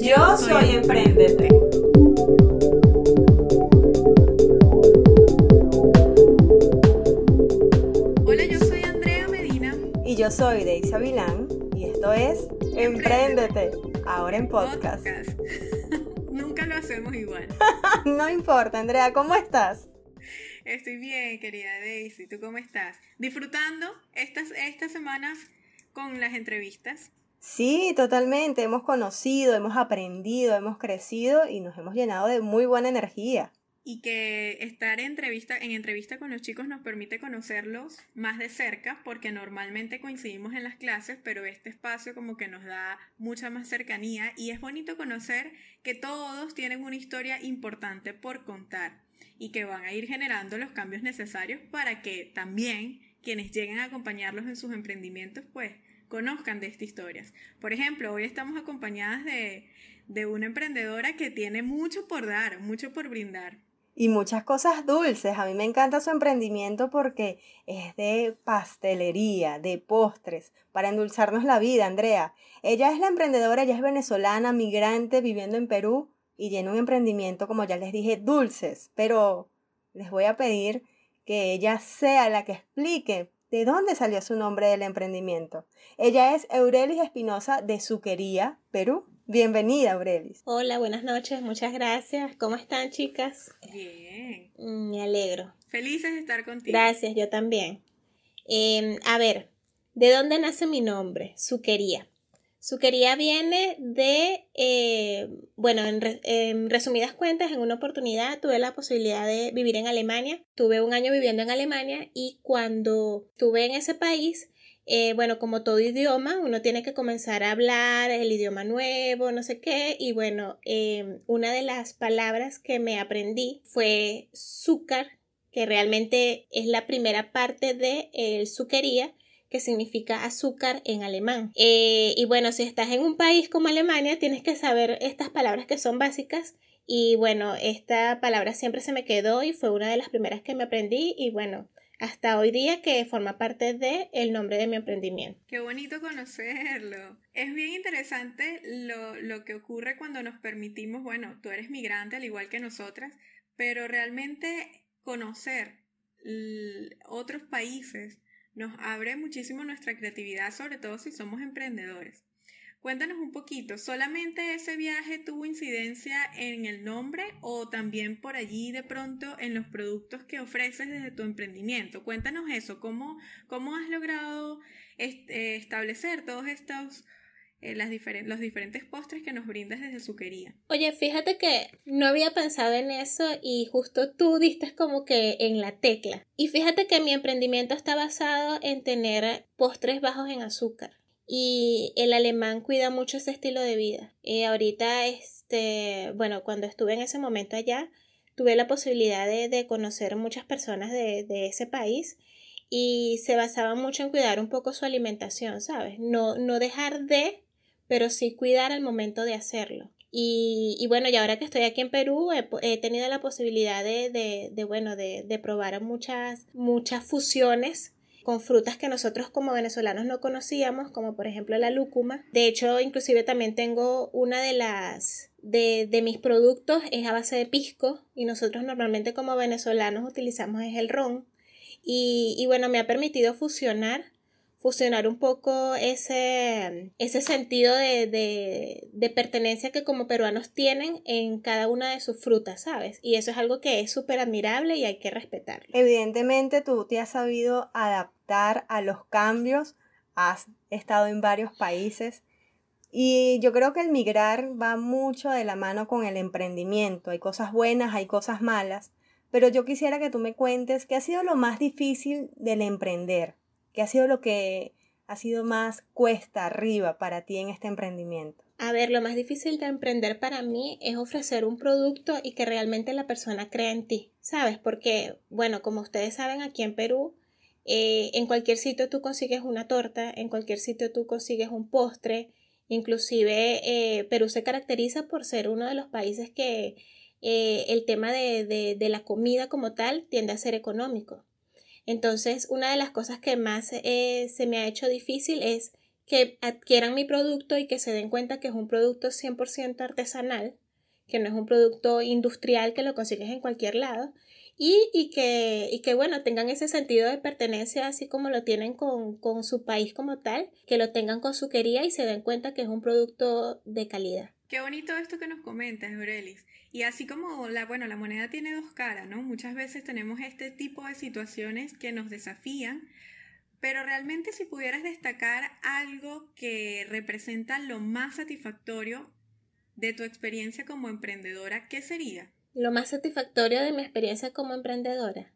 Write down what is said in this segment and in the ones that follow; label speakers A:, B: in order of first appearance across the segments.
A: Yo soy Emprendete.
B: Hola, yo soy Andrea Medina.
A: Y yo soy Deisa Vilán. Y esto es Emprendete. Ahora en podcast.
B: Podcast. Nunca lo hacemos igual.
A: no importa, Andrea, ¿cómo estás?
B: Estoy bien, querida Daisy. ¿Tú cómo estás? ¿Disfrutando estas, estas semanas con las entrevistas?
A: Sí, totalmente. Hemos conocido, hemos aprendido, hemos crecido y nos hemos llenado de muy buena energía.
B: Y que estar en entrevista, en entrevista con los chicos nos permite conocerlos más de cerca, porque normalmente coincidimos en las clases, pero este espacio como que nos da mucha más cercanía y es bonito conocer que todos tienen una historia importante por contar y que van a ir generando los cambios necesarios para que también quienes lleguen a acompañarlos en sus emprendimientos, pues conozcan de estas historias. Por ejemplo, hoy estamos acompañadas de, de una emprendedora que tiene mucho por dar, mucho por brindar.
A: Y muchas cosas dulces. A mí me encanta su emprendimiento porque es de pastelería, de postres, para endulzarnos la vida, Andrea. Ella es la emprendedora, ella es venezolana, migrante, viviendo en Perú y tiene un emprendimiento, como ya les dije, dulces. Pero les voy a pedir que ella sea la que explique de dónde salió su nombre del emprendimiento. Ella es Eurelis Espinosa de Suquería, Perú. Bienvenida, Aurelis.
C: Hola, buenas noches, muchas gracias. ¿Cómo están, chicas?
B: Bien.
C: Mm, Me alegro.
B: Felices de estar contigo.
C: Gracias, yo también. Eh, a ver, ¿de dónde nace mi nombre? Suquería. Suquería viene de, eh, bueno, en, re- en resumidas cuentas, en una oportunidad tuve la posibilidad de vivir en Alemania. Tuve un año viviendo en Alemania y cuando estuve en ese país, eh, bueno, como todo idioma, uno tiene que comenzar a hablar el idioma nuevo, no sé qué, y bueno, eh, una de las palabras que me aprendí fue azúcar, que realmente es la primera parte de el suquería, que significa azúcar en alemán. Eh, y bueno, si estás en un país como Alemania, tienes que saber estas palabras que son básicas. Y bueno, esta palabra siempre se me quedó y fue una de las primeras que me aprendí. Y bueno, hasta hoy día que forma parte de el nombre de mi emprendimiento.
B: Qué bonito conocerlo. Es bien interesante lo, lo que ocurre cuando nos permitimos, bueno, tú eres migrante al igual que nosotras, pero realmente conocer otros países nos abre muchísimo nuestra creatividad, sobre todo si somos emprendedores. Cuéntanos un poquito, ¿solamente ese viaje tuvo incidencia en el nombre o también por allí de pronto en los productos que ofreces desde tu emprendimiento? Cuéntanos eso, ¿cómo, cómo has logrado eh, establecer todos estos, eh, las diferen- los diferentes postres que nos brindas desde Suquería?
C: Oye, fíjate que no había pensado en eso y justo tú diste como que en la tecla. Y fíjate que mi emprendimiento está basado en tener postres bajos en azúcar. Y el alemán cuida mucho ese estilo de vida. Eh, ahorita, este, bueno, cuando estuve en ese momento allá, tuve la posibilidad de, de conocer muchas personas de, de ese país y se basaba mucho en cuidar un poco su alimentación, ¿sabes? No, no dejar de, pero sí cuidar al momento de hacerlo. Y, y bueno, y ahora que estoy aquí en Perú, he, tenido la posibilidad de, de, de, bueno, de, de probar muchas, muchas fusiones con frutas que nosotros como venezolanos no conocíamos, como por ejemplo la lúcuma. De hecho, inclusive también tengo una de las de, de mis productos es a base de pisco y nosotros normalmente como venezolanos utilizamos es el ron. Y, y bueno, me ha permitido fusionar fusionar un poco ese, ese sentido de, de, de pertenencia que como peruanos tienen en cada una de sus frutas, ¿sabes? Y eso es algo que es súper admirable y hay que respetarlo.
A: Evidentemente tú te has sabido adaptar a los cambios, has estado en varios países y yo creo que el migrar va mucho de la mano con el emprendimiento. Hay cosas buenas, hay cosas malas, pero yo quisiera que tú me cuentes qué ha sido lo más difícil del emprender, qué ha sido lo que ha sido más cuesta arriba para ti en este emprendimiento.
C: A ver, lo más difícil de emprender para mí es ofrecer un producto y que realmente la persona crea en ti, ¿sabes? Porque, bueno, como ustedes saben, aquí en Perú, eh, en cualquier sitio tú consigues una torta, en cualquier sitio tú consigues un postre, inclusive eh, Perú se caracteriza por ser uno de los países que eh, el tema de, la comida como tal tiende a ser económico. Entonces, una de las cosas que más se me ha hecho difícil es que adquieran mi producto y que se den cuenta que es un producto 100% artesanal, que no es un producto industrial que lo consigues en cualquier lado y, y, que, y que, bueno, tengan ese sentido de pertenencia así como lo tienen con, con su país como tal, que lo tengan con su quería y se den cuenta que es un producto de calidad.
B: Qué bonito esto que nos comentas, Aurelis. Y así como la, bueno, la moneda tiene dos caras, ¿no? Muchas veces tenemos este tipo de situaciones que nos desafían, pero realmente si pudieras destacar algo que representa lo más satisfactorio de tu experiencia como emprendedora, ¿qué sería?
C: Lo más satisfactorio de mi experiencia como emprendedora.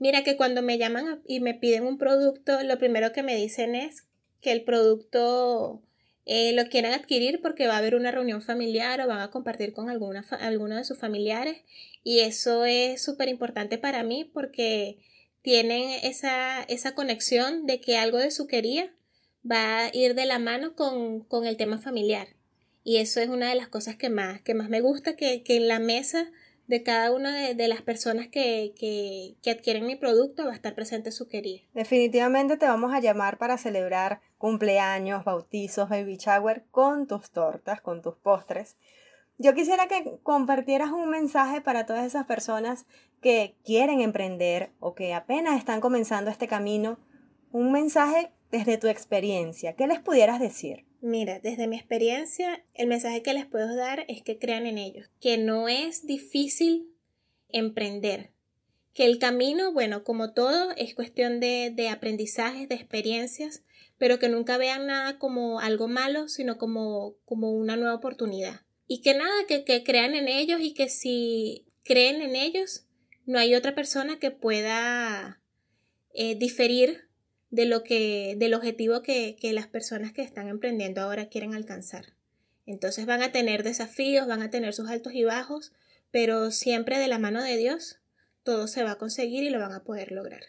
C: Mira que cuando me llaman y me piden un producto, lo primero que me dicen es que el producto eh, lo quieren adquirir porque va a haber una reunión familiar o van a compartir con alguna, alguno de sus familiares. Y eso es súper importante para mí porque tienen esa, esa conexión de que algo de su quería va a ir de la mano con, con, el tema familiar. Y eso es una de las cosas que más, que más me gusta, que, que en la mesa de cada una de, las personas que, que, que, adquieren mi producto va a estar presente su quería.
A: Definitivamente te vamos a llamar para celebrar cumpleaños, bautizos, baby shower con tus tortas, con tus postres. Yo quisiera que compartieras un mensaje para todas esas personas que quieren emprender o que apenas están comenzando este camino, un mensaje desde tu experiencia. ¿Qué les pudieras decir?
C: Mira, desde mi experiencia, el mensaje que les puedo dar es que crean en ellos, que no es difícil emprender, que el camino, bueno, como todo, es cuestión de, de aprendizajes, de experiencias, pero que nunca vean nada como algo malo, sino como, como una nueva oportunidad y que nada, que, crean en ellos y que si creen en ellos, no hay otra persona que pueda eh, diferir de lo que, del objetivo que, que las personas que están emprendiendo ahora quieren alcanzar. Entonces van a tener desafíos, van a tener sus altos y bajos, pero siempre de la mano de Dios todo se va a conseguir y lo van a poder lograr.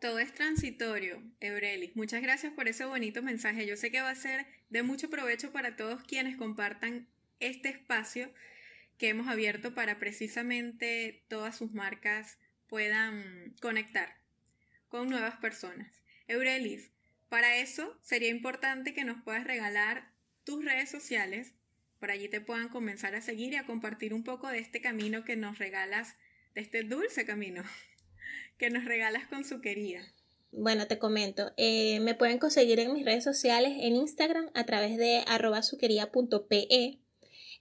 B: Todo es transitorio, Eurelis. Muchas gracias por ese bonito mensaje. Yo sé que va a ser de mucho provecho para todos quienes compartan este espacio que hemos abierto para precisamente todas sus marcas puedan conectar con nuevas personas. Eurelis, para eso sería importante que nos puedas regalar tus redes sociales, por allí te puedan comenzar a seguir y a compartir un poco de este camino que nos regalas, de este dulce camino que nos regalas con su.
C: Bueno, te comento, eh, me pueden conseguir en mis redes sociales en Instagram a través de arroba suquería.pe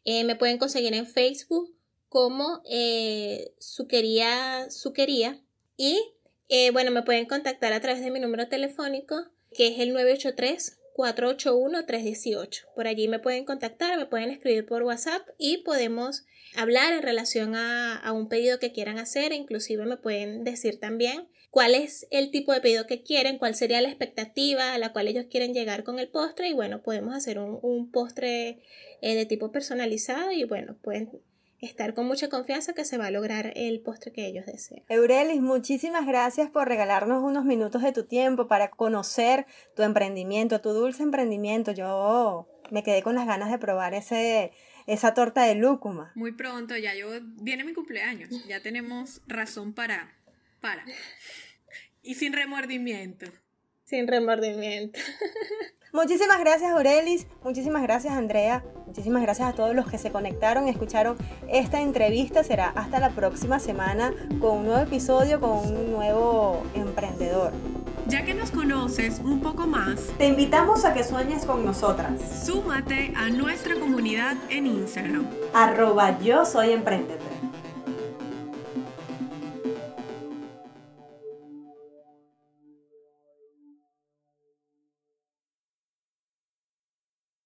C: eh, me pueden conseguir en Facebook como eh, Suquería Suquería. Y eh, bueno, me pueden contactar a través de mi número telefónico, que es el 983 481-318. Por allí me pueden contactar, me pueden escribir por WhatsApp y podemos hablar en relación a, a, un pedido que quieran hacer. Inclusive me pueden decir también cuál es el tipo de pedido que quieren, cuál sería la expectativa a la cual ellos quieren llegar con el postre y bueno, podemos hacer un, postre eh, de tipo personalizado y bueno, pueden estar con mucha confianza que se va a lograr el postre que ellos desean.
A: Eurelis, muchísimas gracias por regalarnos unos minutos de tu tiempo para conocer tu emprendimiento, tu dulce emprendimiento. Yo me quedé con las ganas de probar ese, esa torta de lúcuma.
B: Muy pronto, ya yo viene mi cumpleaños, ya tenemos razón para para. Y sin remordimiento.
C: Sin remordimiento.
A: Muchísimas gracias Aurelis, muchísimas gracias Andrea, muchísimas gracias a todos los que se conectaron y escucharon esta entrevista. Será hasta la próxima semana con un nuevo episodio, con un nuevo emprendedor.
B: Ya que nos conoces un poco más,
A: te invitamos a que sueñes con nosotras.
B: Súmate a nuestra comunidad en Instagram.
A: Arroba yo soy emprendedor.